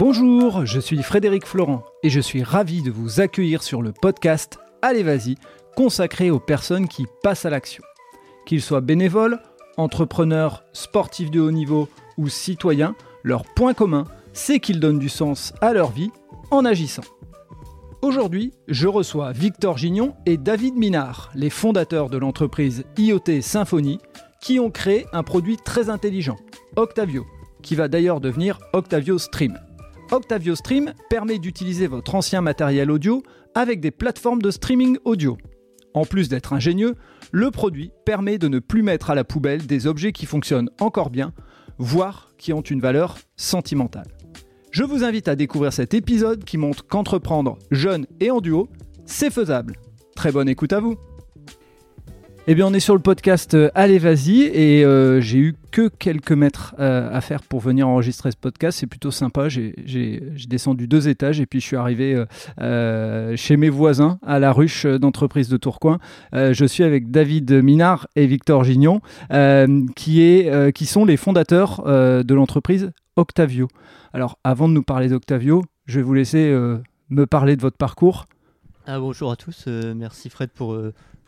Bonjour, je suis Frédéric Florent et je suis ravi de vous accueillir sur le podcast Allez vas-y, consacré aux personnes qui passent à l'action. Qu'ils soient bénévoles, entrepreneurs, sportifs de haut niveau ou citoyens, leur point commun, c'est qu'ils donnent du sens à leur vie en agissant. Aujourd'hui, je reçois Victor Gignon et David Minard, les fondateurs de l'entreprise IoT Symfony, qui ont créé un produit très intelligent, Octavio, qui va d'ailleurs devenir Octavio Stream. Octavio Stream permet d'utiliser votre ancien matériel audio avec des plateformes de streaming audio. En plus d'être ingénieux, le produit permet de ne plus mettre à la poubelle des objets qui fonctionnent encore bien, voire qui ont une valeur sentimentale. Je vous invite à découvrir cet épisode qui montre qu'entreprendre jeune et en duo, c'est faisable. Très bonne écoute à vous eh bien, on est sur le podcast euh, Allez, vas-y, et euh, j'ai eu que quelques mètres euh, à faire pour venir enregistrer ce podcast. C'est plutôt sympa. J'ai descendu deux étages et puis je suis arrivé chez mes voisins à la ruche d'entreprise de Tourcoing. je suis avec David Minard et Victor Gignon, qui, sont les fondateurs de l'entreprise Octavio. Alors, avant de nous parler d'Octavio, je vais vous laisser me parler de votre parcours. Ah, bonjour à tous, merci Fred pour,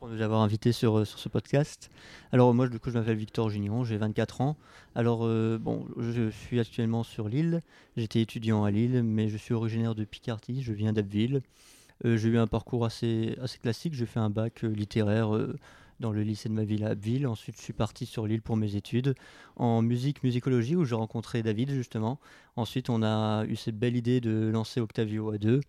pour nous avoir invités sur, euh, sur ce podcast. Alors moi, du coup, je m'appelle Victor Junion, j'ai 24 ans. Alors euh, bon, je suis actuellement sur Lille. J'étais étudiant à Lille, mais je suis originaire de Picardie. Je viens d'Abbeville. Euh, j'ai eu un parcours assez, classique. J'ai fait un bac littéraire dans le lycée de ma ville à Abbeville. Ensuite, je suis parti sur Lille pour mes études en musique, musicologie, où j'ai rencontré David justement. Ensuite, on a eu cette belle idée de lancer Octavio à deux.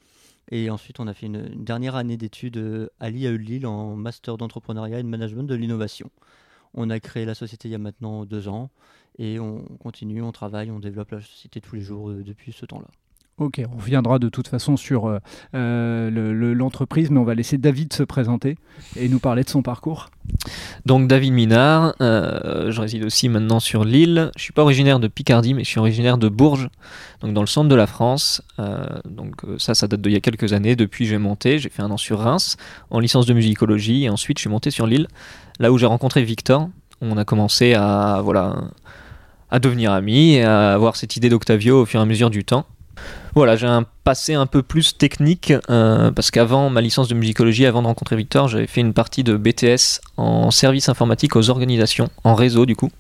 Et ensuite, on a fait une, dernière année d'études euh, à l'IAE Lille en master d'entrepreneuriat et de management de l'innovation. On a créé la société il y a maintenant deux ans et on continue, on travaille, on développe la société tous les jours euh, depuis ce temps-là. Ok, on reviendra de toute façon sur euh, l'entreprise, mais on va laisser David se présenter et nous parler de son parcours. Donc David Minard, je réside aussi maintenant sur l'île. Je suis pas originaire de Picardie, mais je suis originaire de Bourges, donc dans le centre de la France. Euh, donc euh, ça, ça date d'il y a quelques années. Depuis, j'ai monté, j'ai fait un an sur Reims en licence de musicologie, et ensuite je suis monté sur Lille, là où j'ai rencontré Victor. On a commencé à voilà à devenir amis et à avoir cette idée d'Octavio au fur et à mesure du temps. Voilà, j'ai un passé un peu plus technique euh, parce qu'avant ma licence de musicologie, avant de rencontrer Victor, j'avais fait une partie de BTS en service informatique aux organisations, en réseau du coup.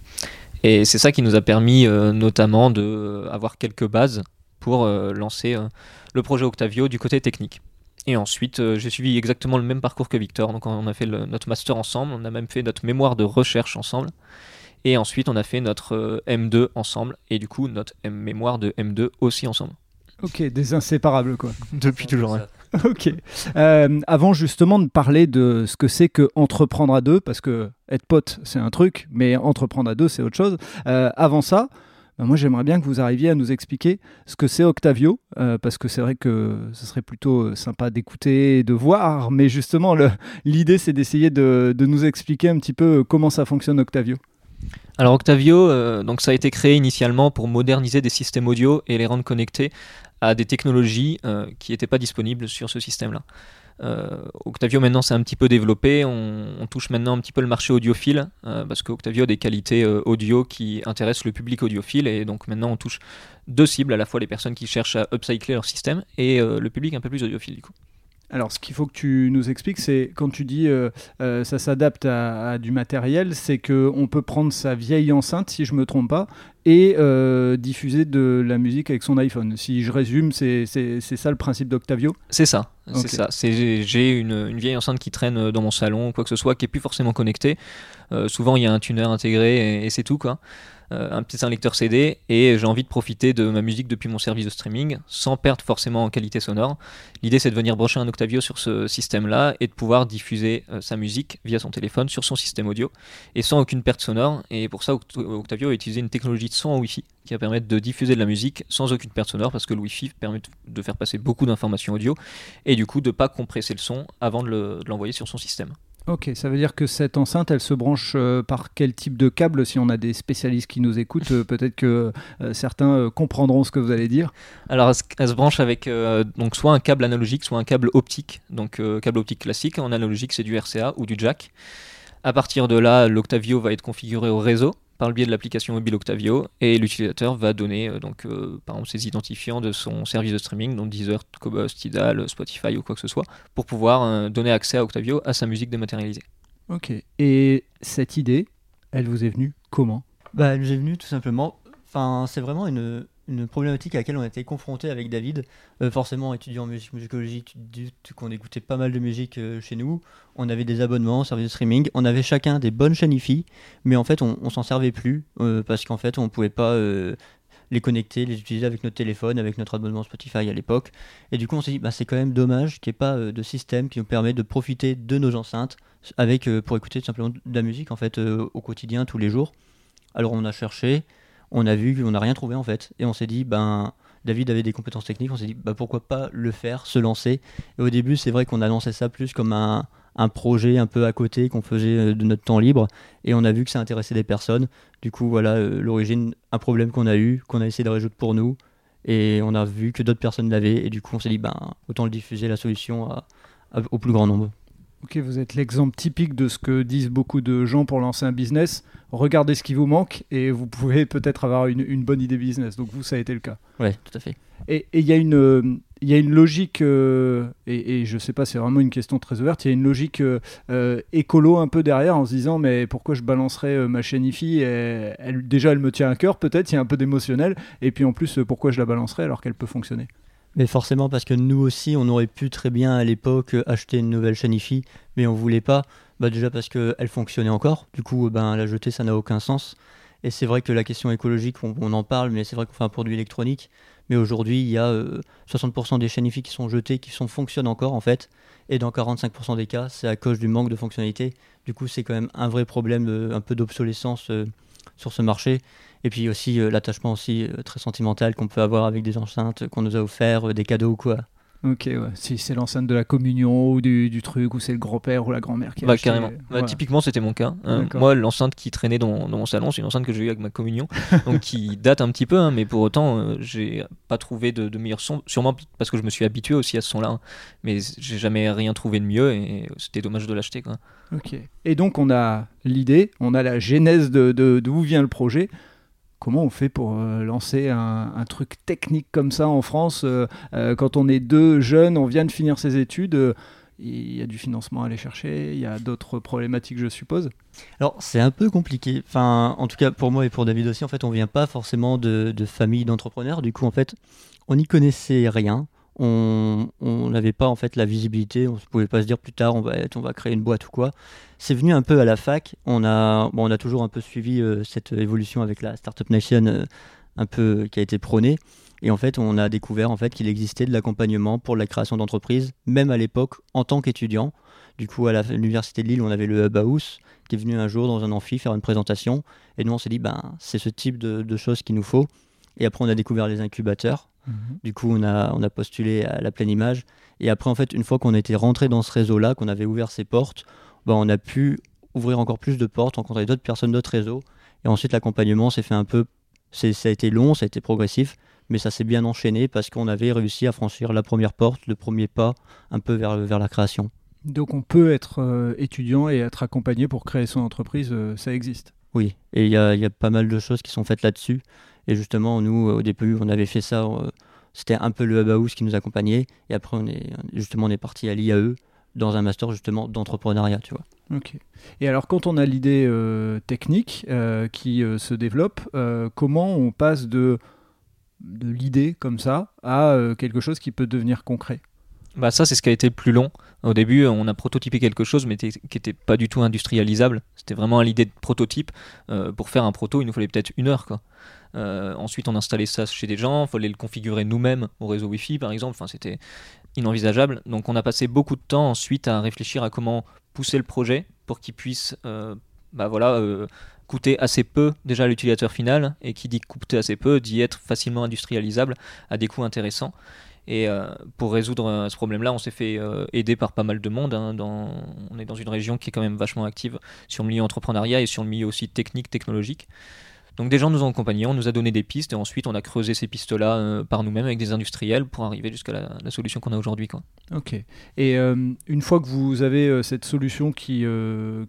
Et c'est ça qui nous a permis euh, notamment d'avoir quelques bases pour euh, lancer euh, le projet Octavio du côté technique. Et ensuite, j'ai suivi exactement le même parcours que Victor. Donc, on a fait notre master ensemble, on a même fait notre mémoire de recherche ensemble. Et ensuite, on a fait notre M2 ensemble. Et du coup, notre mémoire de M2 aussi ensemble. Ok, des inséparables, quoi. Depuis toujours, ok. Euh, avant justement de parler de ce que c'est que entreprendre à deux, parce que être pote c'est un truc, mais entreprendre à deux c'est autre chose. Euh, avant ça, bah, moi j'aimerais bien que vous arriviez à nous expliquer ce que c'est Octavio, euh, parce que c'est vrai que ce serait plutôt sympa d'écouter et de voir, mais justement l'idée c'est d'essayer de, de, nous expliquer un petit peu comment ça fonctionne Octavio. Alors Octavio, donc ça a été créé initialement pour moderniser des systèmes audio et les rendre connectés à des technologies euh, qui n'étaient pas disponibles sur ce système-là. Euh, Octavio maintenant c'est un petit peu développé, on, touche maintenant un petit peu le marché audiophile euh, parce qu'Octavio a des qualités audio qui intéressent le public audiophile et donc maintenant on touche deux cibles, à la fois les personnes qui cherchent à upcycler leur système et le public un peu plus audiophile du coup. Alors, ce qu'il faut que tu nous expliques, c'est quand tu dis euh, euh, ça s'adapte à, du matériel, c'est qu'on peut prendre sa vieille enceinte, si je me trompe pas, et euh, diffuser de la musique avec son iPhone. Si je résume, c'est ça le principe d'Octavio? C'est ça. C'est ça. J'ai une, une, vieille enceinte qui traîne dans mon salon, quoi que ce soit, qui est plus forcément connectée. souvent, il y a un tuner intégré et, et c'est tout, quoi. Euh, un petit lecteur CD et j'ai envie de profiter de ma musique depuis mon service de streaming sans perdre forcément en qualité sonore. L'idée c'est de venir brancher un Octavio sur ce système-là et de pouvoir diffuser euh, sa musique via son téléphone sur son système audio et sans aucune perte sonore. Et pour ça, Octavio a utilisé une technologie de son en Wi-Fi qui va permettre de diffuser de la musique sans aucune perte sonore parce que le Wi-Fi permet de faire passer beaucoup d'informations audio et du coup de pas compresser le son avant de l'envoyer sur son système. Ok, ça veut dire que cette enceinte, elle se branche euh, par quel type de câble Si on a des spécialistes qui nous écoutent, euh, peut-être que euh, certains comprendront ce que vous allez dire. Alors, elle se, branche avec donc soit un câble analogique, soit un câble optique. Donc, câble optique classique. En analogique, c'est du RCA ou du jack. À partir de là, l'Octavio va être configuré au réseau. Par le biais de l'application mobile Octavio et l'utilisateur va donner donc par exemple ses identifiants de son service de streaming, donc Deezer, Cobos, Tidal, Spotify ou quoi que ce soit, pour pouvoir donner accès à Octavio à sa musique dématérialisée. Ok. Et cette idée, elle vous est venue comment? Bah, Elle nous est venue tout simplement. Enfin, c'est vraiment une, une problématique à laquelle on été confronté avec David. Euh, forcément, étudiant en musique, musicologie, qu'on écoutait pas mal de musique euh, chez nous. On avait des abonnements, services de streaming. On avait chacun des bonnes chaînes IFI, mais en fait, on, on s'en servait plus euh, parce qu'en fait, on pouvait pas les connecter, les utiliser avec notre téléphone, avec notre abonnement Spotify à l'époque. Et du coup, on s'est dit, bah, c'est quand même dommage qu'il n'y ait pas de système qui nous permet de profiter de nos enceintes avec, pour écouter tout simplement de la musique en fait au quotidien, tous les jours. Alors, on a cherché on a vu qu'on n'a rien trouvé en fait. Et on s'est dit, ben, David avait des compétences techniques, on s'est dit, bah, pourquoi pas le faire, se lancer. Et au début, c'est vrai qu'on a lancé ça plus comme un, projet un peu à côté qu'on faisait euh, de notre temps libre. Et on a vu que ça intéressait des personnes. Du coup, voilà euh, l'origine, un problème qu'on a eu, qu'on a essayé de résoudre pour nous. Et on a vu que d'autres personnes l'avaient. Et du coup, on s'est dit, ben, autant le diffuser, la solution, au plus grand nombre. Ok, vous êtes l'exemple typique de ce que disent beaucoup de gens pour lancer un business. Regardez ce qui vous manque et vous pouvez peut-être avoir une, bonne idée business. Donc vous, ça a été le cas. Oui, tout à fait. Et il y, a une, y a une logique, euh, et, je ne sais pas, c'est vraiment une question très ouverte, il y a une logique euh, écolo un peu derrière en se disant mais pourquoi je balancerais euh, ma chaîne IFI elle, Déjà, elle me tient à cœur peut-être, il y a un peu d'émotionnel, et puis en plus, pourquoi je la balancerais alors qu'elle peut fonctionner? Mais forcément, parce que nous aussi, on aurait pu très bien à l'époque acheter une nouvelle chaîne mais on voulait pas. Bah déjà parce qu'elle fonctionnait encore. Du coup, ben, la jeter, ça n'a aucun sens. Et c'est vrai que la question écologique, on, en parle, mais c'est vrai qu'on fait un produit électronique. Mais aujourd'hui, il y a 60% euh, des chaînes qui sont jetées, qui fonctionnent encore en fait. Et dans 45% des cas, c'est à cause du manque de fonctionnalité. Du coup, c'est quand même un vrai problème, un peu d'obsolescence euh, sur ce marché. Et puis aussi euh, l'attachement aussi euh, très sentimental qu'on peut avoir avec des enceintes qu'on nous a offert, euh, des cadeaux ou quoi. Ok, ouais. Si c'est l'enceinte de la communion ou du, truc, ou c'est le grand-père ou la grand-mère qui a bah, carrément. Bah, typiquement, c'était mon cas. Hein. Moi, l'enceinte qui traînait dans, mon salon, c'est une enceinte que j'ai eue avec ma communion, donc qui date un petit peu, hein, mais pour autant, j'ai pas trouvé de, de, meilleur son. Sûrement parce que je me suis habitué aussi à ce son-là, hein. mais j'ai jamais rien trouvé de mieux et c'était dommage de l'acheter. Ok. Et donc, on a l'idée, on a la genèse de d'où vient le projet comment on fait pour euh, lancer un, truc technique comme ça en France euh, euh, quand on est deux jeunes, on vient de finir ses études il y a du financement à aller chercher, il y a d'autres problématiques, je suppose? Alors, c'est un peu compliqué. Enfin, en tout cas, pour moi et pour David aussi, en fait, on vient pas forcément de, de famille d'entrepreneurs. Du coup, en fait, on n'y connaissait rien on n'avait pas en fait la visibilité, on ne pouvait pas se dire plus tard on va, on va créer une boîte ou quoi. C'est venu un peu à la fac, on a, bon, on a toujours un peu suivi euh, cette évolution avec la Startup Nation euh, un peu qui a été prônée. Et en fait, on a découvert en fait qu'il existait de l'accompagnement pour la création d'entreprises, même à l'époque en tant qu'étudiant. Du coup, à l'université de Lille, on avait le Hub qui est venu un jour dans un amphi faire une présentation. Et nous, on s'est dit, ben, c'est ce type de, de choses qu'il nous faut. Et après, on a découvert les incubateurs. Mhm. Du coup, on a, on a postulé à la pleine image. Et après, en fait, une fois qu'on était rentré dans ce réseau-là, qu'on avait ouvert ses portes, bah, on a pu ouvrir encore plus de portes, rencontrer d'autres personnes, d'autres réseaux. Et ensuite, l'accompagnement s'est fait un peu. Ça a été long, ça a été progressif, mais ça s'est bien enchaîné parce qu'on avait réussi à franchir la première porte, le premier pas, un peu vers, vers la création. Donc, on peut être euh, étudiant et être accompagné pour créer son entreprise, euh, ça existe Oui, et il y a, pas mal de choses qui sont faites là-dessus. Et justement, nous, au début, on avait fait ça. Euh, c'était un peu le hub qui nous accompagnait. Et après, on est, justement, on est parti à l'IAE dans un master justement d'entrepreneuriat, tu vois. Ok. Et alors, quand on a l'idée euh, technique euh, qui se développe, comment on passe de, de l'idée comme ça à quelque chose qui peut devenir concret? Bah ça, c'est ce qui a été le plus long. Au début, on a prototypé quelque chose, mais qui n'était pas du tout industrialisable. C'était vraiment l'idée de prototype. Euh, pour faire un proto, il nous fallait peut-être une heure. Quoi. Euh, ensuite, on installait ça chez des gens. Il fallait le configurer nous-mêmes au réseau Wi-Fi, par exemple. Enfin, c'était inenvisageable. Donc, on a passé beaucoup de temps ensuite à réfléchir à comment pousser le projet pour qu'il puisse euh, bah voilà, coûter assez peu déjà à l'utilisateur final. Et qui dit coûter assez peu, dit être facilement industrialisable à des coûts intéressants. Et euh, pour résoudre euh, ce problème-là, on s'est fait euh, aider par pas mal de monde. Hein. On est dans une région qui est quand même vachement active sur le milieu entrepreneuriat et sur le milieu aussi technique, technologique. Donc des gens nous ont accompagnés, on nous a donné des pistes et ensuite on a creusé ces pistes-là par nous-mêmes avec des industriels pour arriver jusqu'à la, solution qu'on a aujourd'hui. Ok. Et une fois que vous avez cette solution qui,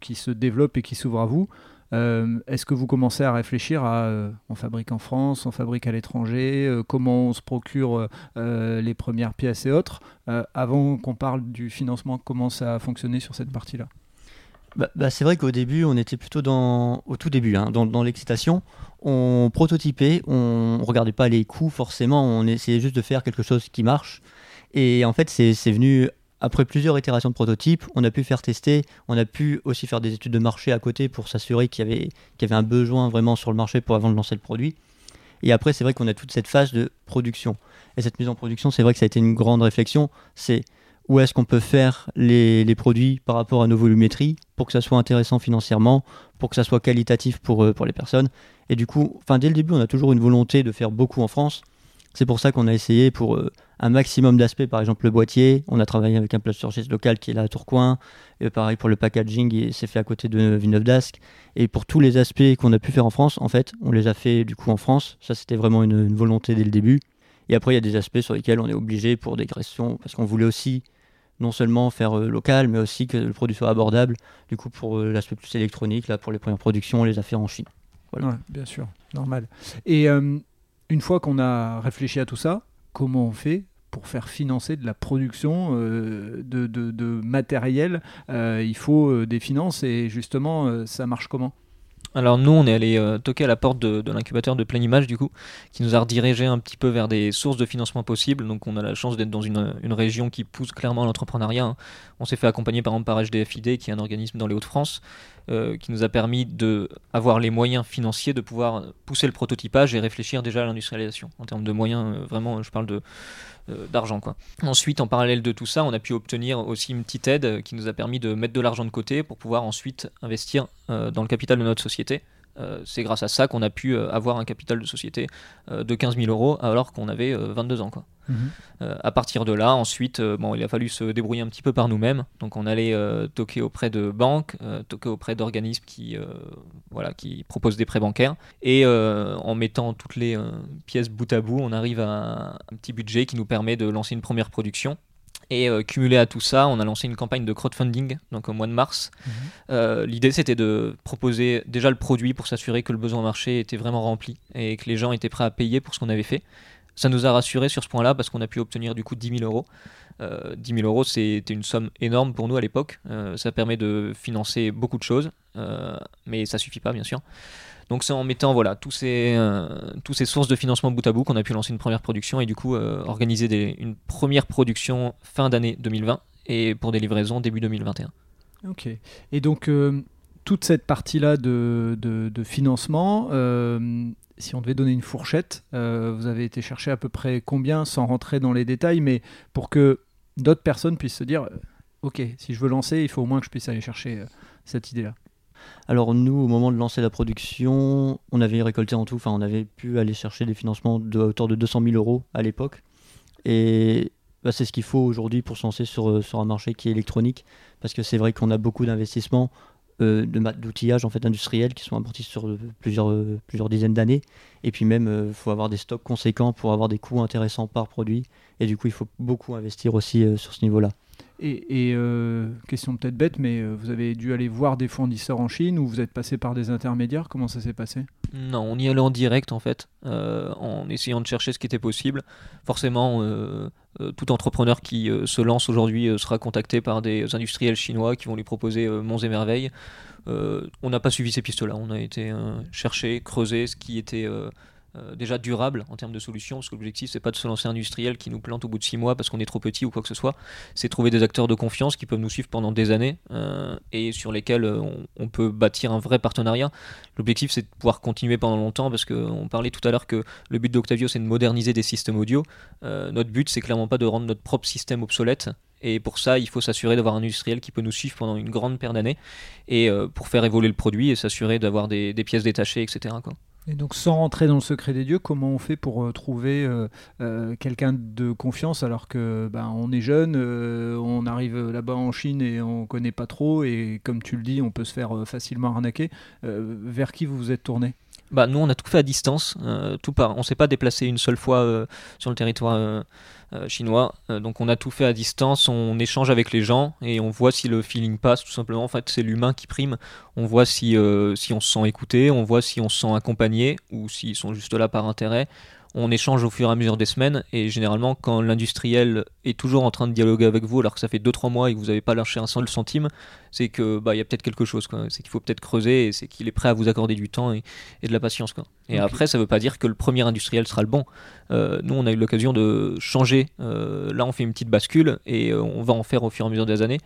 qui se développe et qui s'ouvre à vous, Est-ce que vous commencez à réfléchir à on fabrique en France, on fabrique à l'étranger, comment on se procure les premières pièces et autres, avant qu'on parle du financement, comment ça a fonctionné sur cette partie-là? Bah, bah, c'est vrai qu'au début, on était plutôt dans, au tout début, hein, dans, l'excitation. On prototypait, on regardait pas les coûts forcément, on essayait juste de faire quelque chose qui marche. Et en fait, c'est venu après plusieurs itérations de prototypes. On a pu faire tester, on a pu aussi faire des études de marché à côté pour s'assurer qu'il y, avait, y avait un besoin vraiment sur le marché pour avant de lancer le produit. Et après, c'est vrai qu'on a toute cette phase de production. Et cette mise en production, c'est vrai que ça a été une grande réflexion. C'est où est-ce qu'on peut faire les, produits par rapport à nos volumétries pour que ça soit intéressant financièrement, pour que ça soit qualitatif pour, euh, pour les personnes. Et du coup, enfin, dès le début, on a toujours une volonté de faire beaucoup en France. C'est pour ça qu'on a essayé pour euh, un maximum d'aspects, par exemple le boîtier. On a travaillé avec un plasturgiste local qui est là à Tourcoing. Et pareil pour le packaging, c'est fait à côté de Villeneuve d'Ascq. Et pour tous les aspects qu'on a pu faire en France, en fait, on les a fait du coup en France. Ça, c'était vraiment une, volonté dès le début. Et après, il y a des aspects sur lesquels on est obligé pour des questions, parce qu'on voulait aussi non seulement faire euh, local, mais aussi que le produit soit abordable. Du coup, pour euh, l'aspect plus électronique, là, pour les premières productions, on les a fait en Chine. Voilà. bien sûr, normal. Et euh, une fois qu'on a réfléchi à tout ça, comment on fait pour faire financer de la production de, de, matériel Il faut des finances et justement, ça marche comment? Alors nous, on est allé euh, toquer à la porte de, l'incubateur de pleine image du coup, qui nous a redirigé un petit peu vers des sources de financement possibles. Donc on a la chance d'être dans une, région qui pousse clairement l'entrepreneuriat. Hein. On s'est fait accompagner par exemple par HDFID, qui est un organisme dans les Hauts-de-France, euh, qui nous a permis d'avoir les moyens financiers de pouvoir pousser le prototypage et réfléchir déjà à l'industrialisation. En termes de moyens, euh, vraiment, je parle de euh, d'argent. Quoi. Ensuite, en parallèle de tout ça, on a pu obtenir aussi une petite aide qui nous a permis de mettre de l'argent de côté pour pouvoir ensuite investir dans le capital de notre société. Euh, c'est grâce à ça qu'on a pu avoir un capital de société de 15 000 euros alors qu'on avait 22 ans. Quoi. Euh, à partir de là, ensuite, euh, bon, il a fallu se débrouiller un petit peu par nous-mêmes. Donc, on allait euh, toquer auprès de banques, toquer auprès d'organismes qui, voilà, qui proposent des prêts bancaires. Et en mettant toutes les pièces bout à bout, on arrive à un petit budget qui nous permet de lancer une première production. Et cumulé à tout ça, on a lancé une campagne de crowdfunding donc au mois de mars. Mhm. L'idée c'était de proposer déjà le produit pour s'assurer que le besoin marché était vraiment rempli et que les gens étaient prêts à payer pour ce qu'on avait fait. Ça nous a rassuré sur ce point-là parce qu'on a pu obtenir du coup 10 000 euros. Euh, 10 000 euros, c'était une somme énorme pour nous à l'époque. Euh, ça permet de financer beaucoup de choses, euh, mais ça suffit pas bien sûr. Donc c'est en mettant voilà tous ces euh, tous ces sources de financement bout à bout qu'on a pu lancer une première production et du coup organiser des, une première production fin d'année 2020 et pour des livraisons début 2021. Ok. Et donc toute cette partie-là de, de, de, financement, si on devait donner une fourchette, euh, vous avez été chercher à peu près combien, sans rentrer dans les détails, mais pour que d'autres personnes puissent se dire, euh, ok, si je veux lancer, il faut au moins que je puisse aller chercher euh, cette idée-là. Alors nous, au moment de lancer la production, on avait récolté en tout, enfin on avait pu aller chercher des financements de hauteur de 200 000 euros à l'époque. Et bah, c'est ce qu'il faut aujourd'hui pour se lancer sur, sur un marché qui est électronique, parce que c'est vrai qu'on a beaucoup d'investissements euh, d'outillage en fait industriel qui sont amortis sur euh, plusieurs, euh, plusieurs dizaines d'années. Et puis même, il faut avoir des stocks conséquents pour avoir des coûts intéressants par produit. Et du coup, il faut beaucoup investir aussi sur ce niveau-là. Et, question peut-être bête, mais vous avez dû aller voir des fournisseurs en Chine ou vous êtes passé par des intermédiaires? Comment ça s'est passé? Non, on y allait en direct en fait, en essayant de chercher ce qui était possible. Forcément, euh, tout entrepreneur qui euh, se lance aujourd'hui euh, sera contacté par des industriels chinois qui vont lui proposer monts et merveilles. on n'a pas suivi ces pistes-là, on a été chercher, creuser ce qui était euh, déjà durable en termes de solutions, parce que l'objectif c'est pas de se lancer industriel qui nous plante au bout de six mois parce qu'on est trop petit ou quoi que ce soit, c'est trouver des acteurs de confiance qui peuvent nous suivre pendant des années euh, et sur lesquels euh, on, peut bâtir un vrai partenariat. L'objectif c'est de pouvoir continuer pendant longtemps parce qu'on parlait tout à l'heure que le but d'Octavio c'est de moderniser des systèmes audio. notre but c'est clairement pas de rendre notre propre système obsolète, et pour ça, il faut s'assurer d'avoir un industriel qui peut nous suivre pendant une grande paire d'années et pour faire évoluer le produit et s'assurer d'avoir des, pièces détachées, etc. Et donc, sans rentrer dans le secret des dieux, comment on fait pour euh, trouver euh, euh, quelqu'un de confiance alors que ben, on est jeune, on arrive là-bas en Chine et on connaît pas trop, et comme tu le dis, on peut se faire facilement arnaquer. vers qui vous vous êtes tourné? Bah, Nous, on a tout fait à distance. tout par... On ne s'est pas déplacé une seule fois sur le territoire chinois. donc, on a tout fait à distance. On échange avec les gens et on voit si le feeling passe, tout simplement. En fait, c'est l'humain qui prime. On voit si, si on se sent écouté, on voit si on se sent accompagné ou s'ils sont juste là par intérêt on échange au fur et à mesure des semaines et généralement quand l'industriel est toujours en train de dialoguer avec vous alors que ça fait 2-3 mois et que vous n'avez pas lâché un seul centime, c'est que bah il y a peut-être quelque chose c'est qu'il faut peut-être creuser et c'est qu'il est prêt à vous accorder du temps et, de la patience quoi. Et après ça veut pas dire que le premier industriel sera le bon. Euh, nous on a eu l'occasion de changer. Euh, là on fait une petite bascule et euh, on va en faire au fur et à mesure des années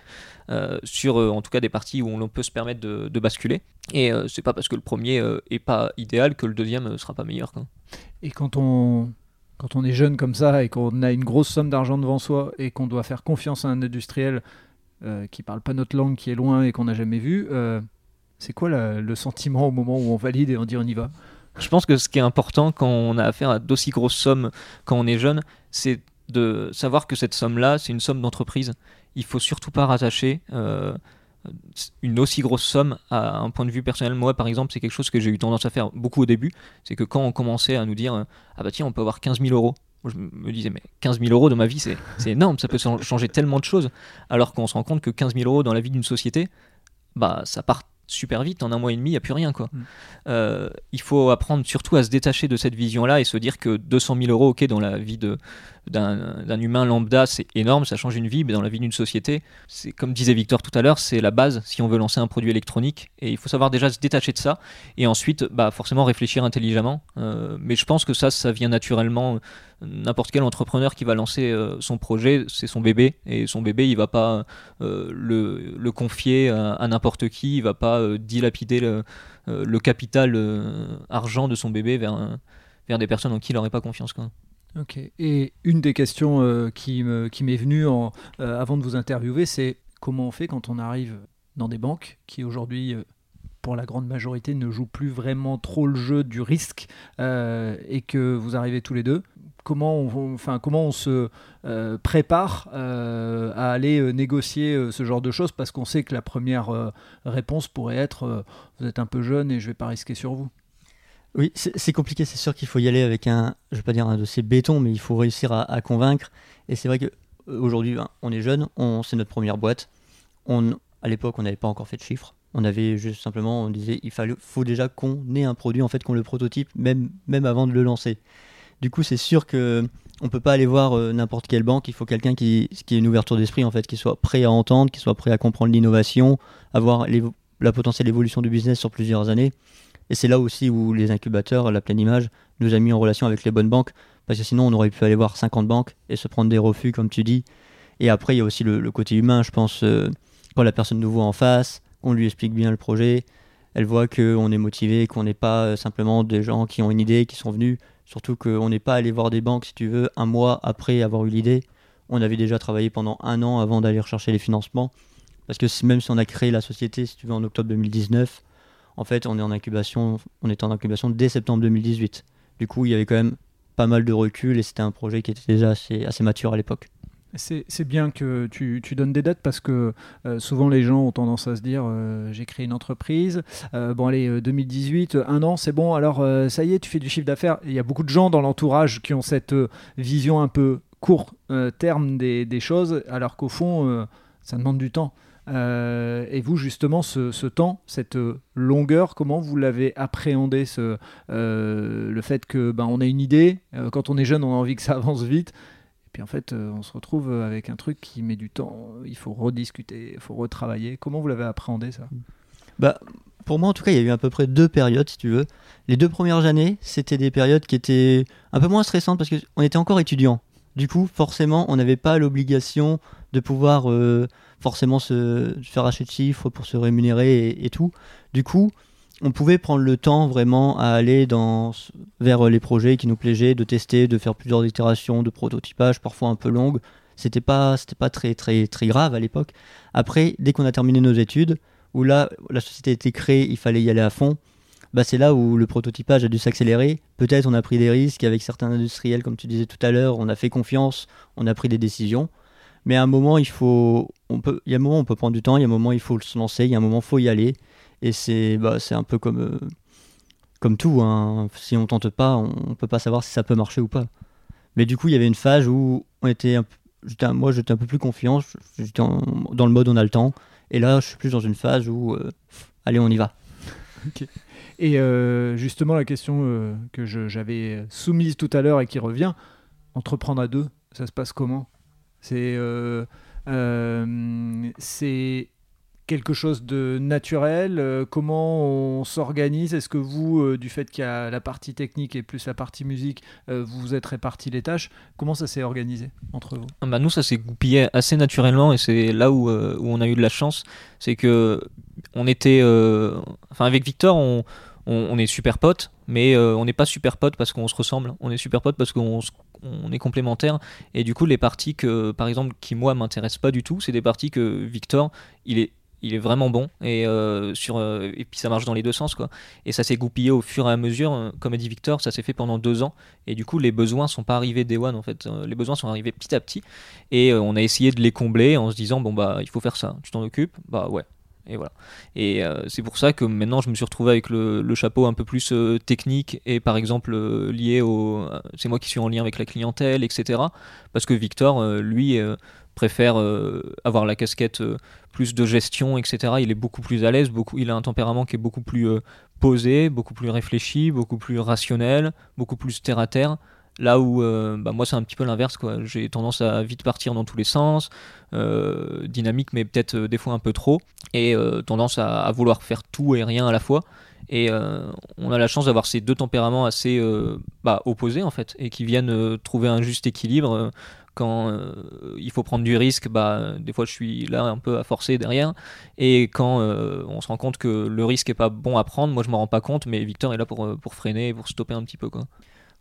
sur en tout cas des parties où on peut se permettre de, basculer. Et c'est pas parce que le premier est pas idéal que le deuxième sera pas meilleur. Quoi. Et quand on, quand on est jeune comme ça et qu'on a une grosse somme d'argent devant soi et qu'on doit faire confiance à un industriel euh, qui parle pas notre langue, qui est loin et qu'on n'a jamais vu, euh, c'est quoi le sentiment au moment où on valide et on dit on y va? Je pense que ce qui est important quand on a affaire à d'aussi grosses sommes quand on est jeune, c'est de savoir que cette somme-là, c'est une somme d'entreprise. Il faut surtout pas rattacher. Euh, une aussi grosse somme à un point de vue personnel. Moi, par exemple, c'est quelque chose que j'ai eu tendance à faire beaucoup au début. C'est que quand on commençait à nous dire Ah bah tiens, on peut avoir 15 000 euros. je me disais, mais 15 000 euros dans ma vie, c'est énorme, ça peut changer tellement de choses. Alors qu'on se rend compte que 15 000 euros dans la vie d'une société, bah ça part super vite, en un mois et demi, il n'y a plus rien. Quoi. Mm. Euh, il faut apprendre surtout à se détacher de cette vision-là et se dire que 200 000 euros, ok, dans la vie d'un humain lambda, c'est énorme, ça change une vie, mais dans la vie d'une société, c'est comme disait Victor tout à l'heure, c'est la base si on veut lancer un produit électronique. Et il faut savoir déjà se détacher de ça et ensuite, bah, forcément, réfléchir intelligemment. Euh, mais je pense que ça, ça vient naturellement n'importe quel entrepreneur qui va lancer euh, son projet, c'est son bébé, et son bébé, il va pas euh, le, confier à, n'importe qui, il va pas dilapider le, capital argent de son bébé vers, vers des personnes en qui il n'aurait pas confiance. Quoi. Ok. Et une des questions qui m'est venue avant de vous interviewer, c'est comment on fait quand on arrive dans des banques qui aujourd'hui pour la grande majorité, ne jouent plus vraiment trop le jeu du risque et que vous arrivez tous les deux comment on, enfin, comment on se euh, prépare euh, à aller euh, négocier ce genre de choses? Parce qu'on sait que la première réponse pourrait être vous êtes un peu jeune et je vais pas risquer sur vous. Oui, c'est compliqué, c'est sûr qu'il faut y aller avec un, je vais pas dire un dossier béton, mais il faut réussir à, convaincre. Et c'est vrai qu'aujourd'hui, ben, on est jeune, c'est notre première boîte. On, à l'époque, on n'avait pas encore fait de chiffres. On avait juste simplement, on disait, il faut déjà qu'on ait un produit, en fait, qu'on le prototype, même, même avant de le lancer. Du coup, c'est sûr que on peut pas aller voir euh, n'importe quelle banque. Il faut quelqu'un qui, qui ait une ouverture d'esprit, en fait, qui soit prêt à entendre, qui soit prêt à comprendre l'innovation, avoir la potentielle évolution du business sur plusieurs années. Et c'est là aussi où les incubateurs, la pleine image, nous a mis en relation avec les bonnes banques, parce que sinon on aurait pu aller voir 50 banques et se prendre des refus, comme tu dis. Et après, il y a aussi le, côté humain, je pense, euh, quand la personne nous voit en face, qu'on lui explique bien le projet, elle voit qu'on est motivé, qu'on n'est pas euh, simplement des gens qui ont une idée, qui sont venus Surtout qu'on n'est pas allé voir des banques, si tu veux, un mois après avoir eu l'idée. On avait déjà travaillé pendant un an avant d'aller rechercher les financements. Parce que même si on a créé la société, si tu veux, en octobre 2019, en fait, on est en incubation, on est en incubation dès septembre 2018. Du coup, il y avait quand même pas mal de recul et c'était un projet qui était déjà assez, mature à l'époque. C'est bien que tu, donnes des dates parce que euh, souvent les gens ont tendance à se dire euh, j'ai créé une entreprise, euh, bon allez 2018, un an c'est bon, alors ça y est tu fais du chiffre d'affaires. Il y a beaucoup de gens dans l'entourage qui ont cette vision un peu court terme des, choses alors qu'au fond ça demande du temps. Et vous justement ce, temps, cette longueur, comment vous l'avez appréhendé ce, le fait que ben, on a une idée, quand on est jeune on a envie que ça avance vite en fait, euh, on se retrouve avec un truc qui met du temps. Il faut rediscuter, il faut retravailler. Comment vous l'avez appréhendé ça? Bah, pour moi, en tout cas, il y a eu à peu près deux périodes, si tu veux. Les deux premières années, c'était des périodes qui étaient un peu moins stressantes parce qu'on était encore étudiants. Du coup, forcément, on n'avait pas l'obligation de pouvoir euh, forcément se faire acheter de chiffres pour se rémunérer et tout. Du coup, on pouvait prendre le temps vraiment à aller vers les projets qui nous plaisaient, de tester, de faire plusieurs itérations de prototypage, parfois un peu longues. C'était pas, c'était pas très, très, très grave à l'époque. Après, dès qu'on a terminé nos études, où là, la société a été créée, il fallait y aller à fond, bah c'est là où le prototypage a dû s'accélérer. Peut-être on a pris des risques avec certains industriels, comme tu disais tout à l'heure, on a fait confiance, on a pris des décisions. Mais à un moment, il faut, on peut, il y a un moment, on peut prendre du temps, il y a un moment, il faut se lancer, il y a un moment, il faut y aller. Et c'est bah, un peu comme. Euh, comme tout, hein, si on tente pas, on peut pas savoir si ça peut marcher ou pas. Mais du coup, il y avait une phase où on était un moi j'étais un peu plus confiant, j'étais dans le mode on a le temps. Et là, je suis plus dans une phase où, euh, allez, on y va. Et euh, justement, la question euh, que j'avais soumise tout à l'heure et qui revient, entreprendre à deux, ça se passe comment? C'est c'est quelque chose de naturel euh, Comment on s'organise? Est-ce que vous, euh, du fait qu'il y a la partie technique et plus la partie musique, euh, vous vous êtes répartis les tâches Comment ça s'est organisé entre vous? Ah bah Nous, ça s'est goupillé assez naturellement et c'est là où, où, on a eu de la chance. C'est que on était. Enfin, avec Victor, on, on, est super potes, mais on n'est pas super potes parce qu'on se ressemble. On est super potes parce qu'on on est complémentaires et du coup les parties que par exemple qui moi m'intéressent pas du tout c'est des parties que Victor il est il est vraiment bon. Et euh, sur euh, et puis ça marche dans les deux sens quoi. Et ça s'est goupillé au fur et à mesure euh, comme a dit Victor ça s'est fait pendant deux ans. Et du coup les besoins sont pas arrivés day one en fait. Les besoins sont arrivés petit à petit. Et on a essayé de les combler en se disant bon bah il faut faire ça. Tu t'en occupes? Bah ouais. Et voilà. Et c'est pour ça que maintenant je me suis retrouvé avec le, chapeau un peu plus technique et par exemple lié au c'est moi qui suis en lien avec la clientèle etc parce que Victor lui préfère avoir la casquette plus de gestion, etc. Il est beaucoup plus à l'aise, beaucoup, il a un tempérament qui est beaucoup plus euh, posé, beaucoup plus réfléchi, beaucoup plus rationnel, beaucoup plus terre à terre. Là où euh, bah, moi c'est un petit peu l'inverse, quoi. J'ai tendance à vite partir dans tous les sens, euh, dynamique mais peut-être des fois un peu trop, et tendance à, vouloir faire tout et rien à la fois. Et on a la chance d'avoir ces deux tempéraments assez bah, opposés en fait, et qui viennent trouver un juste équilibre quand euh, il faut prendre du risque, bah, des fois je suis là un peu à forcer derrière. Et quand euh, on se rend compte que le risque est pas bon à prendre, moi je m'en rends pas compte, mais Victor est là pour, euh, pour freiner, pour stopper un petit peu. Quoi.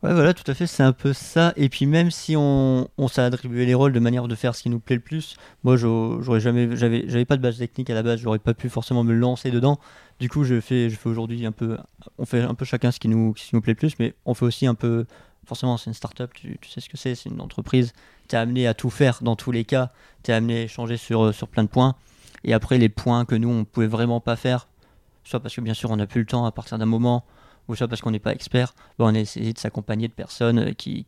Ouais, voilà, tout à fait, c'est un peu ça. Et puis même si on, on s'est attribué les rôles de manière de faire ce qui nous plaît le plus, moi j'aurais jamais, j'avais, j'avais pas de base technique à la base, j'aurais pas pu forcément me lancer dedans. Du coup, je fais, je fais aujourd'hui un peu, on fait un peu chacun ce qui nous, ce qui nous plaît le plus, mais on fait aussi un peu forcément, c'est une start-up, tu, sais ce que c'est, c'est une entreprise. Tu es amené à tout faire dans tous les cas. Tu es amené à échanger sur, euh, sur plein de points. Et après, les points que nous, on ne pouvait vraiment pas faire, soit parce que bien sûr, on n'a plus le temps à partir d'un moment, ou soit parce qu'on n'est pas expert, bah, on a essayé de s'accompagner de personnes euh, qui,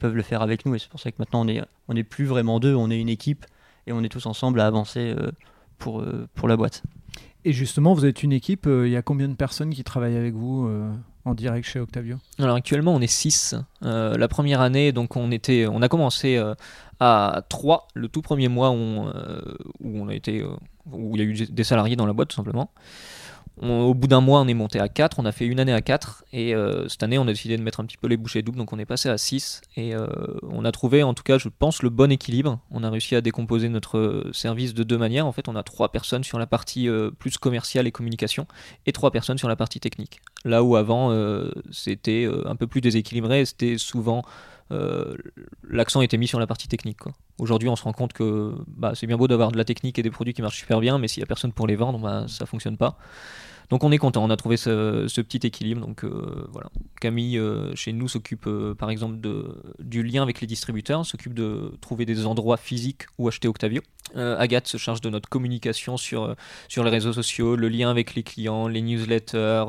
peuvent le faire avec nous. Et c'est pour ça que maintenant, on n'est on est plus vraiment deux, on est une équipe et on est tous ensemble à avancer euh, pour la boîte. Et justement, vous êtes une équipe, il y a combien de personnes qui travaillent avec vous en direct chez Octavio Alors actuellement on est 6. Euh, la première année donc on était on a commencé euh, à 3 le tout premier mois euh, où on a été où il y a eu des salariés dans la boîte tout simplement au bout d'un mois, on est monté à 4, on a fait une année à 4, et euh, cette année, on a décidé de mettre un petit peu les bouchées doubles, donc on est passé à 6, et euh, on a trouvé, en tout cas, je pense, le bon équilibre. On a réussi à décomposer notre service de deux manières. En fait, on a trois personnes sur la partie euh, plus commerciale et communication, et trois personnes sur la partie technique. Là où avant, c'était un peu plus déséquilibré, c'était souvent l'accent était mis sur la partie technique. Aujourd'hui, on se rend compte que bah, c'est bien beau d'avoir de la technique et des produits qui marchent super bien, mais s'il n'y a personne pour les vendre, bah, ça fonctionne pas. Donc on est content, on a trouvé ce, petit équilibre. Donc euh, voilà, Camille euh, chez nous s'occupe euh, par exemple de, du lien avec les distributeurs, s'occupe de trouver des endroits physiques où acheter Octavio. Agathe se charge de notre communication sur, les réseaux sociaux, le lien avec les clients, les newsletters.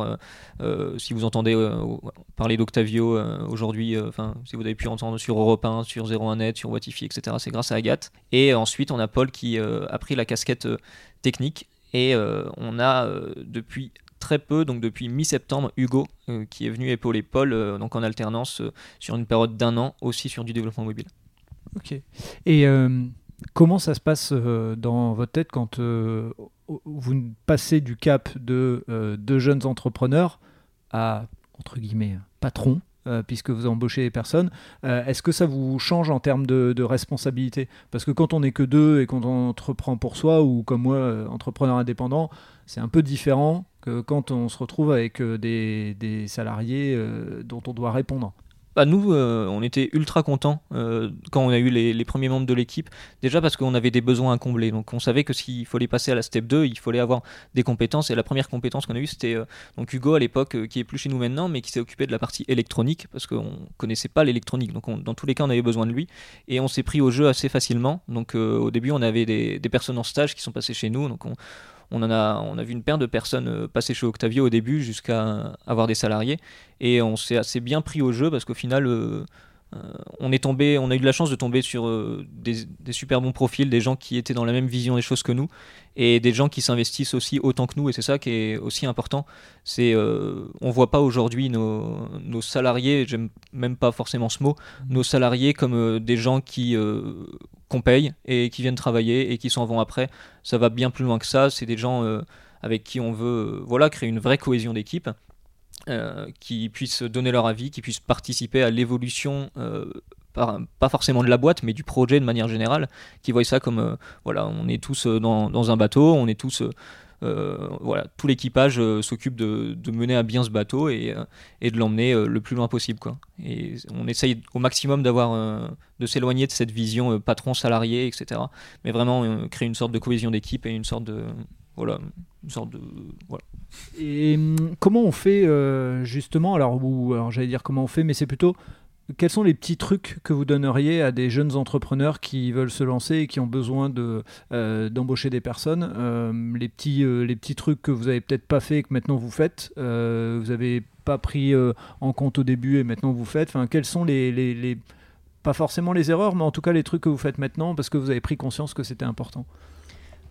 si vous entendez parler d'Octavio aujourd'hui, enfin si vous avez pu entendre sur Europe 1, sur 01net, sur Watifi, etc., c'est grâce à Agathe. Et ensuite on a Paul qui a pris la casquette technique et euh, on a euh, depuis très peu, donc depuis mi-septembre, Hugo euh, qui est venu épauler Paul donc en alternance sur une période d'un an aussi sur du développement mobile. Ok. Et comment ça se passe dans votre tête quand vous passez du cap de deux jeunes entrepreneurs à entre guillemets patron puisque vous embauchez des personnes. Euh, est-ce que ça vous change en termes de, responsabilité? Parce que quand on n'est que deux et qu'on entreprend pour soi, ou comme moi, euh, entrepreneur indépendant, c'est un peu différent que quand on se retrouve avec des salariés dont on doit répondre. Bah nous, euh, on était ultra contents euh, quand on a eu les, premiers membres de l'équipe. Déjà parce qu'on avait des besoins à combler. Donc on savait que s'il fallait passer à la step 2, il fallait avoir des compétences. Et la première compétence qu'on a eue, c'était euh, Hugo à l'époque, qui est plus chez nous maintenant, mais qui s'est occupé de la partie électronique parce qu'on connaissait pas l'électronique. Donc dans tous les cas, on avait besoin de lui. Et on s'est pris au jeu assez facilement. Donc au début, on avait des, personnes en stage qui sont passées chez nous. Donc on, on en a, on a vu une paire de personnes passer chez Octavio au début jusqu'à avoir des salariés. Et on s'est assez bien pris au jeu parce qu'au final, euh, on est tombé, on a eu de la chance de tomber sur euh, des, super bons profils, des gens qui étaient dans la même vision des choses que nous, et des gens qui s'investissent aussi autant que nous. Et c'est ça qui est aussi important. C'est, euh, on voit pas aujourd'hui nos, salariés, j'aime même pas forcément ce mot, nos salariés comme des gens qui qu'on paye et qui viennent travailler et qui s'en vont après. Ça va bien plus loin que ça. C'est des gens avec qui on veut, voilà, créer une vraie cohésion d'équipe. Euh, qui puissent donner leur avis, qui puissent participer à l'évolution, euh, pas forcément de la boîte, mais du projet de manière générale, qui voient ça comme, euh, voilà, on est tous dans, un bateau, on est tous... voilà, tout l'équipage s'occupe de, mener à bien ce bateau et, et de l'emmener le plus loin possible. Quoi. Et on essaye au maximum d'avoir, de s'éloigner de cette vision patron-salarié, etc. Mais vraiment créer une sorte de cohésion d'équipe et une sorte de, voilà, une sorte de. Voilà. Et hum, comment on fait euh, justement Alors, ou, alors j'allais dire comment on fait, mais c'est plutôt. Quels sont les petits trucs que vous donneriez à des jeunes entrepreneurs qui veulent se lancer et qui ont besoin de, euh, d'embaucher des personnes euh, les, petits, les petits trucs que vous avez peut-être pas fait et que maintenant vous faites, vous avez pas pris en compte au début et maintenant vous faites. Enfin, quels sont les, les, les, pas forcément les erreurs, mais en tout cas les trucs que vous faites maintenant parce que vous avez pris conscience que c'était important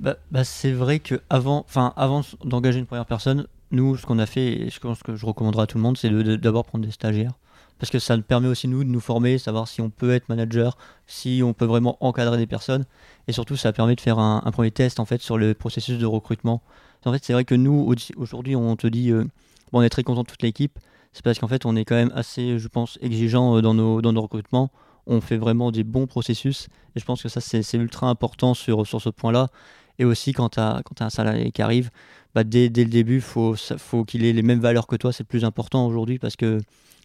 bah, bah, c'est vrai que avant, avant d'engager une première personne, nous, ce qu'on a fait, et je pense que je recommanderais à tout le monde, c'est d'abord prendre des stagiaires. Parce que ça nous permet aussi, nous, de nous former, savoir si on peut être manager, si on peut vraiment encadrer des personnes. Et surtout, ça permet de faire un, premier test en fait, sur le processus de recrutement. En fait, c'est vrai que nous, aujourd'hui, on te dit, euh, on est très content de toute l'équipe. C'est parce qu'en fait, on est quand même assez, je pense, exigeant euh, dans nos, recrutements. On fait vraiment des bons processus. Et je pense que ça, c'est ultra important sur ce point-là. Et aussi, quand tu as, un salarié qui arrive, bah, dès, le début, faut, faut qu'il ait les mêmes valeurs que toi. C'est le plus important aujourd'hui parce que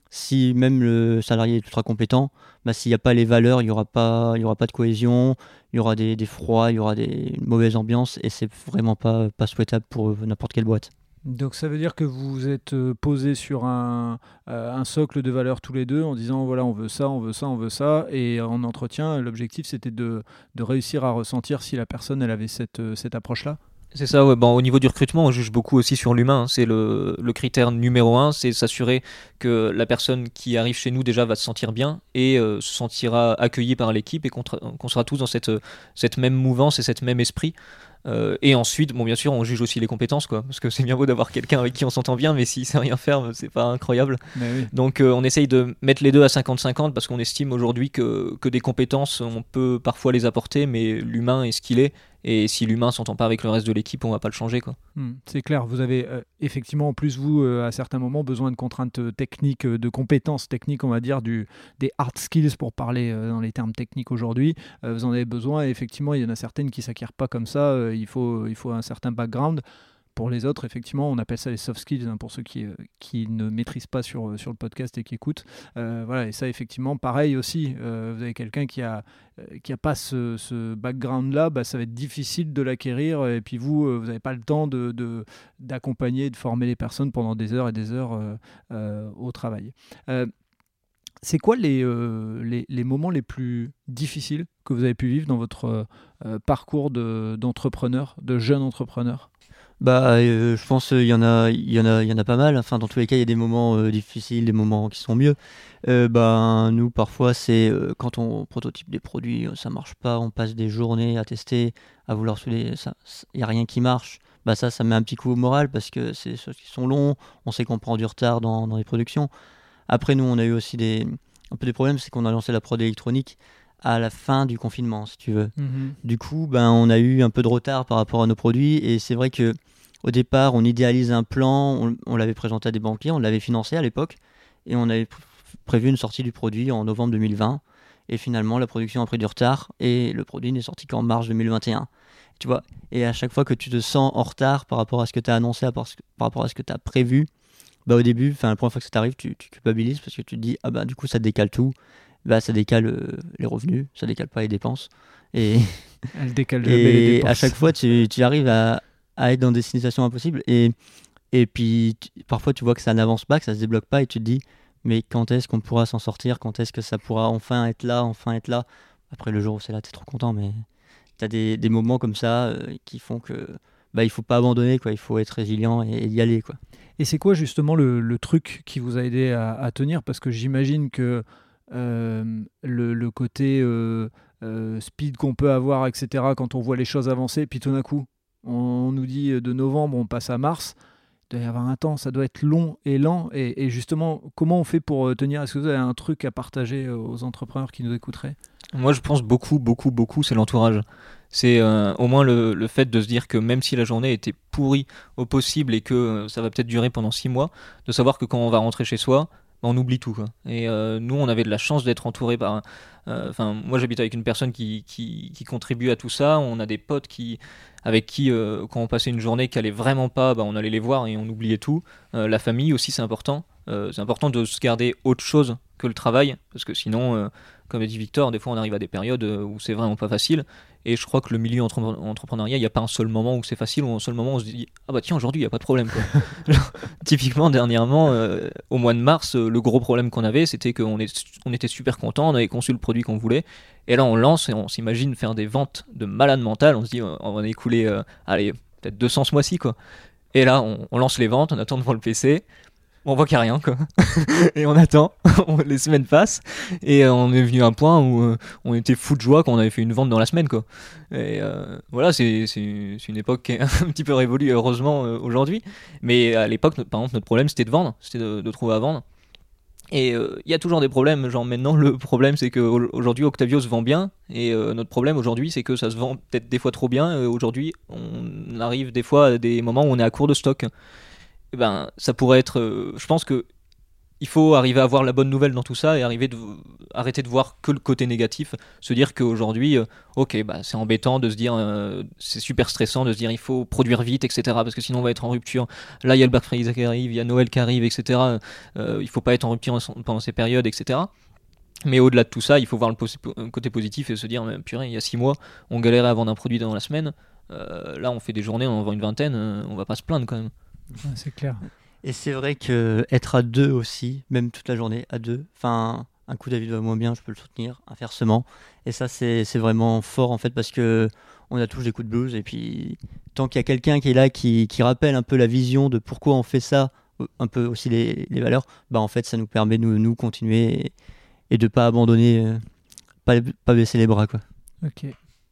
si même le salarié est ultra compétent, bah, s'il n'y a pas les valeurs, il n'y aura, pas, de cohésion, il y aura des, des froids, il y aura des mauvaises ambiances et c'est vraiment pas, pas souhaitable pour n'importe quelle boîte. Donc ça veut dire que vous êtes euh, posé sur un, euh, un, socle de valeurs tous les deux en disant voilà on veut ça, on veut ça, on veut ça et en entretien l'objectif c'était de, réussir à ressentir si la personne elle avait cette, euh, cette approche-là c'est ça, bon, au niveau du recrutement, on juge beaucoup aussi sur l'humain. Hein. C'est le, le, critère numéro un, c'est s'assurer que la personne qui arrive chez nous déjà va se sentir bien et se sentira accueillie par l'équipe et qu'on sera tous dans cette, cette même mouvance et cet même esprit. Euh, et ensuite, bon, bien sûr, on juge aussi les compétences, quoi, parce que c'est bien beau d'avoir quelqu'un avec qui on s'entend bien, mais s'il sait rien faire, c'est pas incroyable. Donc, euh, on essaye de mettre les deux à 50-50 parce qu'on estime aujourd'hui que, que des compétences, on peut parfois les apporter, mais l'humain est ce qu'il est. Et si l'humain s'entend pas avec le reste de l'équipe, on va pas le changer. quoi. Hmm, c'est clair, vous avez euh, effectivement en plus, vous, à certains moments, besoin de contraintes techniques, de compétences techniques, on va dire, du, des hard skills pour parler dans les termes techniques aujourd'hui. vous en avez besoin et effectivement, il y en a certaines qui s'acquièrent pas comme ça il faut, il faut un certain background. Pour les autres, effectivement, on appelle ça les soft skills, hein, pour ceux qui, euh, qui ne maîtrisent pas sur, sur le podcast et qui écoutent. Euh, voilà, et ça, effectivement, pareil aussi, euh, vous avez quelqu'un qui a, qui a pas ce, ce background-là, bah, ça va être difficile de l'acquérir. Et puis vous, vous n'avez pas le temps d'accompagner, de, d'accompagner de former les personnes pendant des heures et des heures au travail. C'est quoi les, les, les, moments les plus difficiles que vous avez pu vivre dans votre euh, parcours d'entrepreneur, de, jeune entrepreneur? Bah, euh, je pense qu'il y en a, il y en a, il y en a pas mal. Enfin, dans tous les cas, il y a des moments euh, difficiles, des moments qui sont mieux. bah, nous, parfois, c'est quand on prototype des produits, ça marche pas, on passe des journées à tester, à vouloir souder, il y a rien qui marche. Bah ça, ça met un petit coup au moral parce que c'est choses qui sont longs. On sait qu'on prend du retard dans, dans les productions. Après, nous, on a eu aussi des, un peu des problèmes, c'est qu'on a lancé la prod électronique à la fin du confinement, si tu veux. Mhm. Du coup, ben, on a eu un peu de retard par rapport à nos produits et c'est vrai que au départ, on idéalise un plan, on, l'avait présenté à des banquiers, on l'avait financé à l'époque et on avait prévu une sortie du produit en novembre 2020 et finalement la production a pris du retard et le produit n'est sorti qu'en mars 2021. Tu vois, et à chaque fois que tu te sens en retard par rapport à ce que tu as annoncé, par rapport à ce que tu as prévu, bah au début, enfin la première fois que ça t'arrive, tu, tu, culpabilises parce que tu te dis ah bah du coup ça décale tout bah, ça décale euh, les revenus, ça décale pas les dépenses. Et, Elle décale et les dépenses. à chaque fois, tu, tu arrives à, à, être dans des situations impossibles. Et, et puis, parfois, tu vois que ça n'avance pas, que ça se débloque pas, et tu te dis, mais quand est-ce qu'on pourra s'en sortir? Quand est-ce que ça pourra enfin être là, enfin être là? Après, le jour où c'est là, tu es trop content, mais tu as des, des, moments comme ça euh, qui font que bah, il faut pas abandonner, quoi. il faut être résilient et, y aller. Quoi. Et c'est quoi justement le, truc qui vous a aidé à, tenir? Parce que j'imagine que le, le, côté speed qu'on peut avoir, etc., quand on voit les choses avancer, puis tout d'un coup, on nous dit de novembre, on passe à mars il doit y avoir un temps, ça doit être long et lent. Et, justement, comment on fait pour euh, tenir? Est-ce que vous avez un truc à partager euh, aux entrepreneurs qui nous écouteraient? Moi, je pense beaucoup, beaucoup, beaucoup, c'est l'entourage. C'est euh, au moins le, fait de se dire que même si la journée était pourrie au possible et que ça va peut-être durer pendant six mois, de savoir que quand on va rentrer chez soi, on oublie tout. Et nous, on avait de la chance d'être entouré par. Enfin, moi, j'habite avec une personne qui, qui, contribue à tout ça. On a des potes qui, avec qui, euh, quand on passait une journée qui allait vraiment pas, bah, on allait les voir et on oubliait tout. Euh, la famille aussi, c'est important. Euh, c'est important de se garder autre chose que le travail, parce que sinon, comme a dit Victor, des fois on arrive à des périodes où c'est vraiment pas facile. Et je crois que le milieu entrepreneurial, il n'y a pas un seul moment où c'est facile, ou un seul moment où on se dit Ah bah tiens, aujourd'hui, il n'y a pas de problème. typiquement, dernièrement, euh, au mois de mars, euh, le gros problème qu'on avait, c'était qu'on on était super content, on avait conçu le produit qu'on voulait. Et là, on lance et on s'imagine faire des ventes de malade mental. On se dit On va écouler, euh, allez, peut-être 200 ce mois-ci, quoi. Et là, on, on, lance les ventes, on attend devant le PC, on voit qu'il n'y a rien, quoi. et on attend, les semaines passent, et euh, on est venu à un point où euh, on était fou de joie quand on avait fait une vente dans la semaine, quoi. Et euh, voilà, c'est une époque qui est un petit peu révolue, heureusement, aujourd'hui. Mais à l'époque, par exemple, notre problème, c'était de vendre, c'était de, trouver à vendre. Et il y a toujours des problèmes, genre maintenant le problème c'est qu'aujourd'hui Octavio se vend bien et notre problème aujourd'hui c'est que ça se vend peut-être des fois trop bien. Aujourd'hui on arrive des fois à des moments où on est à court de stock. Eh ben, ça pourrait être. Euh, je pense que il faut arriver à voir la bonne nouvelle dans tout ça et arriver de arrêter de voir que le côté négatif, se dire qu'aujourd'hui, euh, ok, bah c'est embêtant de se dire, euh, c'est super stressant de se dire il faut produire vite, etc. Parce que sinon on va être en rupture. Là il y a le Black Friday qui arrive, il y a Noël qui arrive, etc. Euh, il faut pas être en rupture pendant ces périodes, etc. Mais au-delà de tout ça, il faut voir le côté positif et se dire, purée, il y a six mois, on galérait à vendre un produit dans la semaine. là, on fait des journées, on en vend une vingtaine, on va pas se plaindre quand même c'est clair. Et c'est vrai que être à deux aussi, même toute la journée, à deux, enfin, un coup David va moins bien, je peux le soutenir, inversement. Et ça, c'est vraiment fort en fait parce que on a tous des coups de blues et puis tant qu'il y a quelqu'un qui est là qui, qui, rappelle un peu la vision de pourquoi on fait ça, un peu aussi les, les valeurs, bah en fait ça nous permet de nous, nous continuer et, de de pas abandonner, euh, pas, pas baisser les bras quoi. Ok.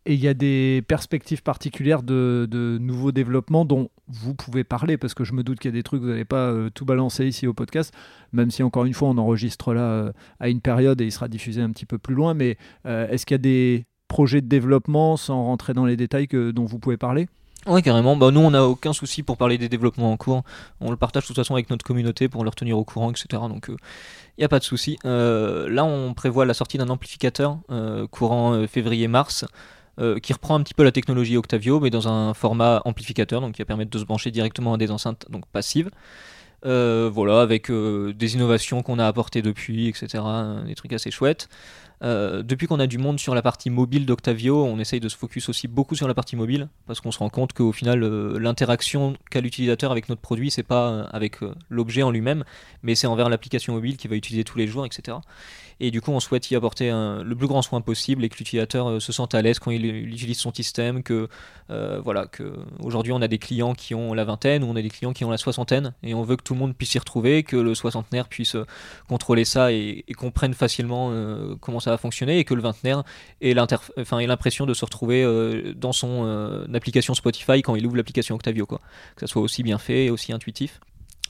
Et il y a des perspectives particulières de, nouveaux développements dont vous pouvez parler, parce que je me doute qu'il y a des trucs, vous n'allez pas euh, tout balancer ici au podcast, même si encore une fois on enregistre là euh, à une période et il sera diffusé un petit peu plus loin, mais euh, est-ce qu'il y a des projets de développement, sans rentrer dans les détails, que, dont vous pouvez parler? Oui, carrément. Bah, nous, on n'a aucun souci pour parler des développements en cours. On le partage de toute façon avec notre communauté pour leur tenir au courant, etc. Donc, il n'y a pas de souci. là, on prévoit la sortie d'un amplificateur courant février-mars. Euh, qui reprend un petit peu la technologie Octavio, mais dans un format amplificateur, donc qui va permettre de se brancher directement à des enceintes donc passives. Euh, voilà, avec euh, des innovations qu'on a apportées depuis, etc. Des trucs assez chouettes. depuis qu'on a du monde sur la partie mobile d'Octavio, on essaye de se focus aussi beaucoup sur la partie mobile, parce qu'on se rend compte qu'au final, l'interaction qu'a l'utilisateur avec notre produit, c'est pas avec l'objet en lui-même, mais c'est envers l'application mobile qu'il va utiliser tous les jours, etc. Et du coup, on souhaite y apporter le plus grand soin possible et que l'utilisateur euh, se sente à l'aise quand il, utilise son système. Que euh, voilà, que aujourd'hui, on a des clients qui ont la vingtaine ou on a des clients qui ont la soixantaine et on veut que tout le monde puisse s'y retrouver, que le soixantenaire puisse euh, contrôler ça et, comprenne facilement comment ça va fonctionner et que le vingtenaire ait l'impression de se retrouver dans son application Spotify quand il ouvre l'application Octavio. Que ça soit aussi bien fait et aussi intuitif.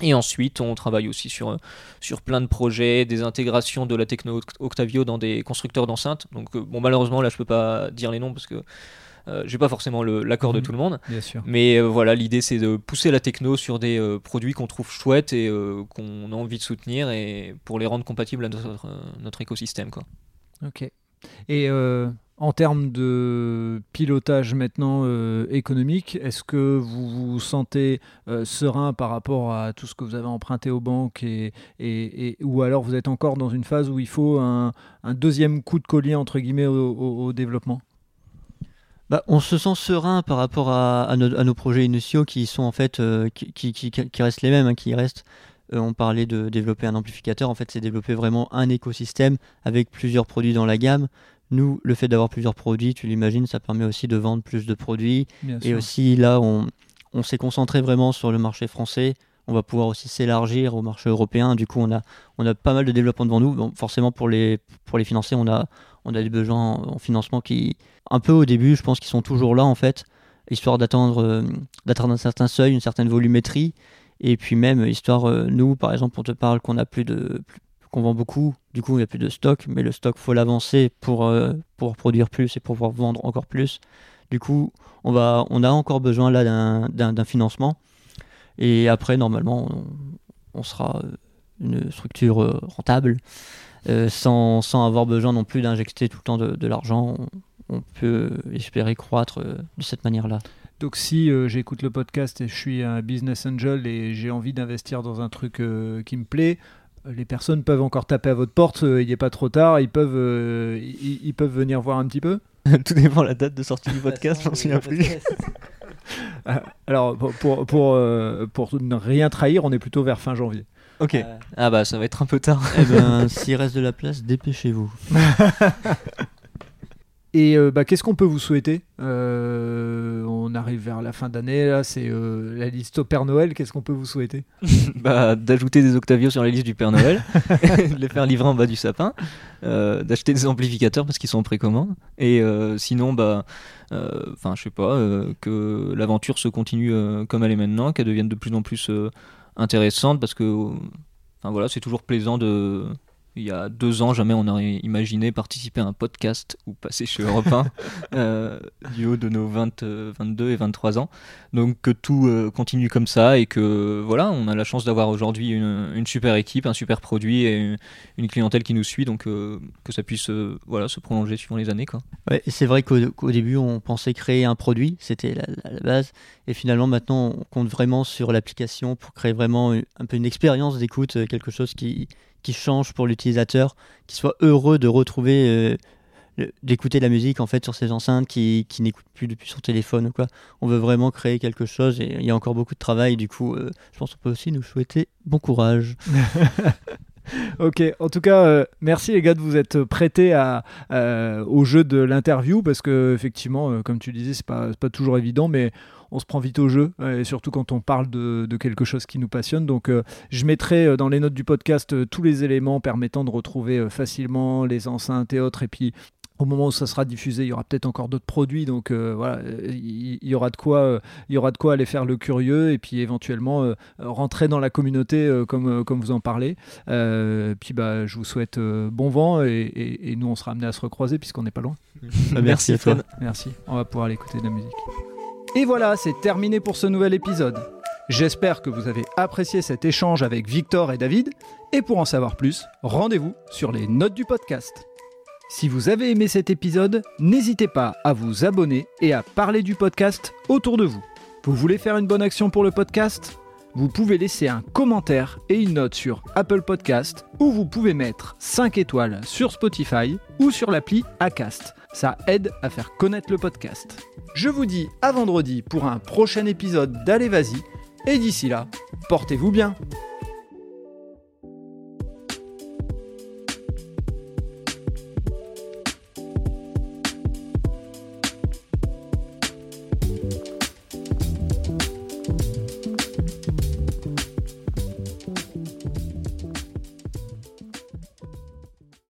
Et ensuite, on travaille aussi sur, sur plein de projets, des intégrations de la techno Octavio dans des constructeurs d'enceintes. Donc, euh, bon, malheureusement, là, je peux pas dire les noms parce que euh, j'ai pas forcément l'accord de mhm. tout le monde. Bien sûr. Mais euh, voilà, l'idée, c'est de pousser la techno sur des produits qu'on trouve chouettes et qu'on a envie de soutenir et pour les rendre compatibles à notre, notre écosystème. Quoi. Ok. Et en termes de pilotage maintenant euh, économique, est-ce que vous vous sentez euh, serein par rapport à tout ce que vous avez emprunté aux banques et, et, ou alors vous êtes encore dans une phase où il faut un, deuxième coup de collier entre guillemets au, développement? Bah, on se sent serein par rapport à, nos, projets initiaux qui sont en fait euh, qui, qui, qui, restent les mêmes, hein, qui restent on parlait de développer un amplificateur, en fait c'est développer vraiment un écosystème avec plusieurs produits dans la gamme. Nous, le fait d'avoir plusieurs produits, tu l'imagines, ça permet aussi de vendre plus de produits. et aussi, là, on, on s'est concentré vraiment sur le marché français. On va pouvoir aussi s'élargir au marché européen. Du coup, on a, on a pas mal de développement devant nous. forcément, pour les, pour les financer, on a, on a des besoins en financement qui, un peu au début, je pense qu'ils sont toujours là en fait, histoire d'attendre euh, d'atteindre un certain seuil, une certaine volumétrie. Et puis même, histoire, euh, nous, par exemple, on te parle qu'on a plus de, qu'on vend beaucoup, du coup, il n'y a plus de stock, mais le stock, faut l'avancer pour, euh, pour produire plus et pour pouvoir vendre encore plus. Du coup, on, va, on a encore besoin là d'un financement. Et après, normalement, on, sera une structure rentable, sans, sans, avoir besoin non plus d'injecter tout le temps de, l'argent. On, peut espérer croître de cette manière-là. Donc si euh, j'écoute le podcast et je suis un business angel et j'ai envie d'investir dans un truc euh, qui me plaît, euh, les personnes peuvent encore taper à votre porte, il n'est pas trop tard, ils peuvent, ils, peuvent venir voir un petit peu Tout dépend de la date de sortie du podcast, j'en souviens plus. Ah, alors pour, pour, pour, ne rien trahir, on est plutôt vers fin janvier. Ok. ah bah ça va être un peu tard. Eh ben, s'il reste de la place, dépêchez-vous. Et euh, bah, qu'est-ce qu'on peut vous souhaiter? Euh, On arrive vers la fin d'année, là, c'est euh, la liste au Père Noël. Qu'est-ce qu'on peut vous souhaiter? Bah, D'ajouter des Octavio sur la liste du Père Noël, de les faire livrer en bas du sapin, d'acheter des amplificateurs parce qu'ils sont en précommande. Et sinon, bah, je sais pas, que l'aventure se continue comme elle est maintenant, qu'elle devienne de plus en plus intéressante parce que, voilà, c'est toujours plaisant de il y a deux ans, jamais on aurait imaginé participer à un podcast ou passer chez Europe 1 euh, du haut de nos 20, 22 euh, et 23 ans. Donc que tout euh, continue comme ça et que voilà, on a la chance d'avoir aujourd'hui une, super équipe, un super produit et une, clientèle qui nous suit. Donc que ça puisse voilà, se prolonger suivant les années. Quoi. Ouais, c'est vrai qu'au début, on pensait créer un produit, c'était la, la, base. Et finalement, maintenant, on compte vraiment sur l'application pour créer vraiment un peu une expérience d'écoute, quelque chose qui qui change pour l'utilisateur, qui soit heureux de retrouver, euh, d'écouter de la musique en fait sur ses enceintes, qui, qui n'écoute plus depuis son téléphone ou quoi. On veut vraiment créer quelque chose et il y a encore beaucoup de travail. Du coup, euh, je pense qu'on peut aussi nous souhaiter bon courage. ok, en tout cas, euh, merci les gars de vous être prêtés à, au jeu de l'interview parce que effectivement, comme tu disais, c'est pas, pas toujours évident, mais on se prend vite au jeu, et surtout quand on parle de, quelque chose qui nous passionne. Donc euh, je mettrai euh, dans les notes du podcast euh, tous les éléments permettant de retrouver facilement les enceintes et autres. Et puis au moment où ça sera diffusé, il y aura peut-être encore d'autres produits, donc voilà, il y, aura de quoi, il y aura de quoi aller faire le curieux et puis éventuellement rentrer dans la communauté comme, comme vous en parlez. puis bah, je vous souhaite bon vent et, nous on sera amené à se recroiser puisqu'on n'est pas loin. Merci à toi. Merci. On va pouvoir aller écouter de la musique. Et voilà, c'est terminé pour ce nouvel épisode. J'espère que vous avez apprécié cet échange avec Victor et David, et pour en savoir plus, rendez-vous sur les notes du podcast. Si vous avez aimé cet épisode, n'hésitez pas à vous abonner et à parler du podcast autour de vous. Vous voulez faire une bonne action pour le podcast? Vous pouvez laisser un commentaire et une note sur Apple Podcast ou vous pouvez mettre 5 étoiles sur Spotify ou sur l'appli Acast. Ça aide à faire connaître le podcast. Je vous dis à vendredi pour un prochain épisode d'Allez Vas-y. Et d'ici là, portez-vous bien.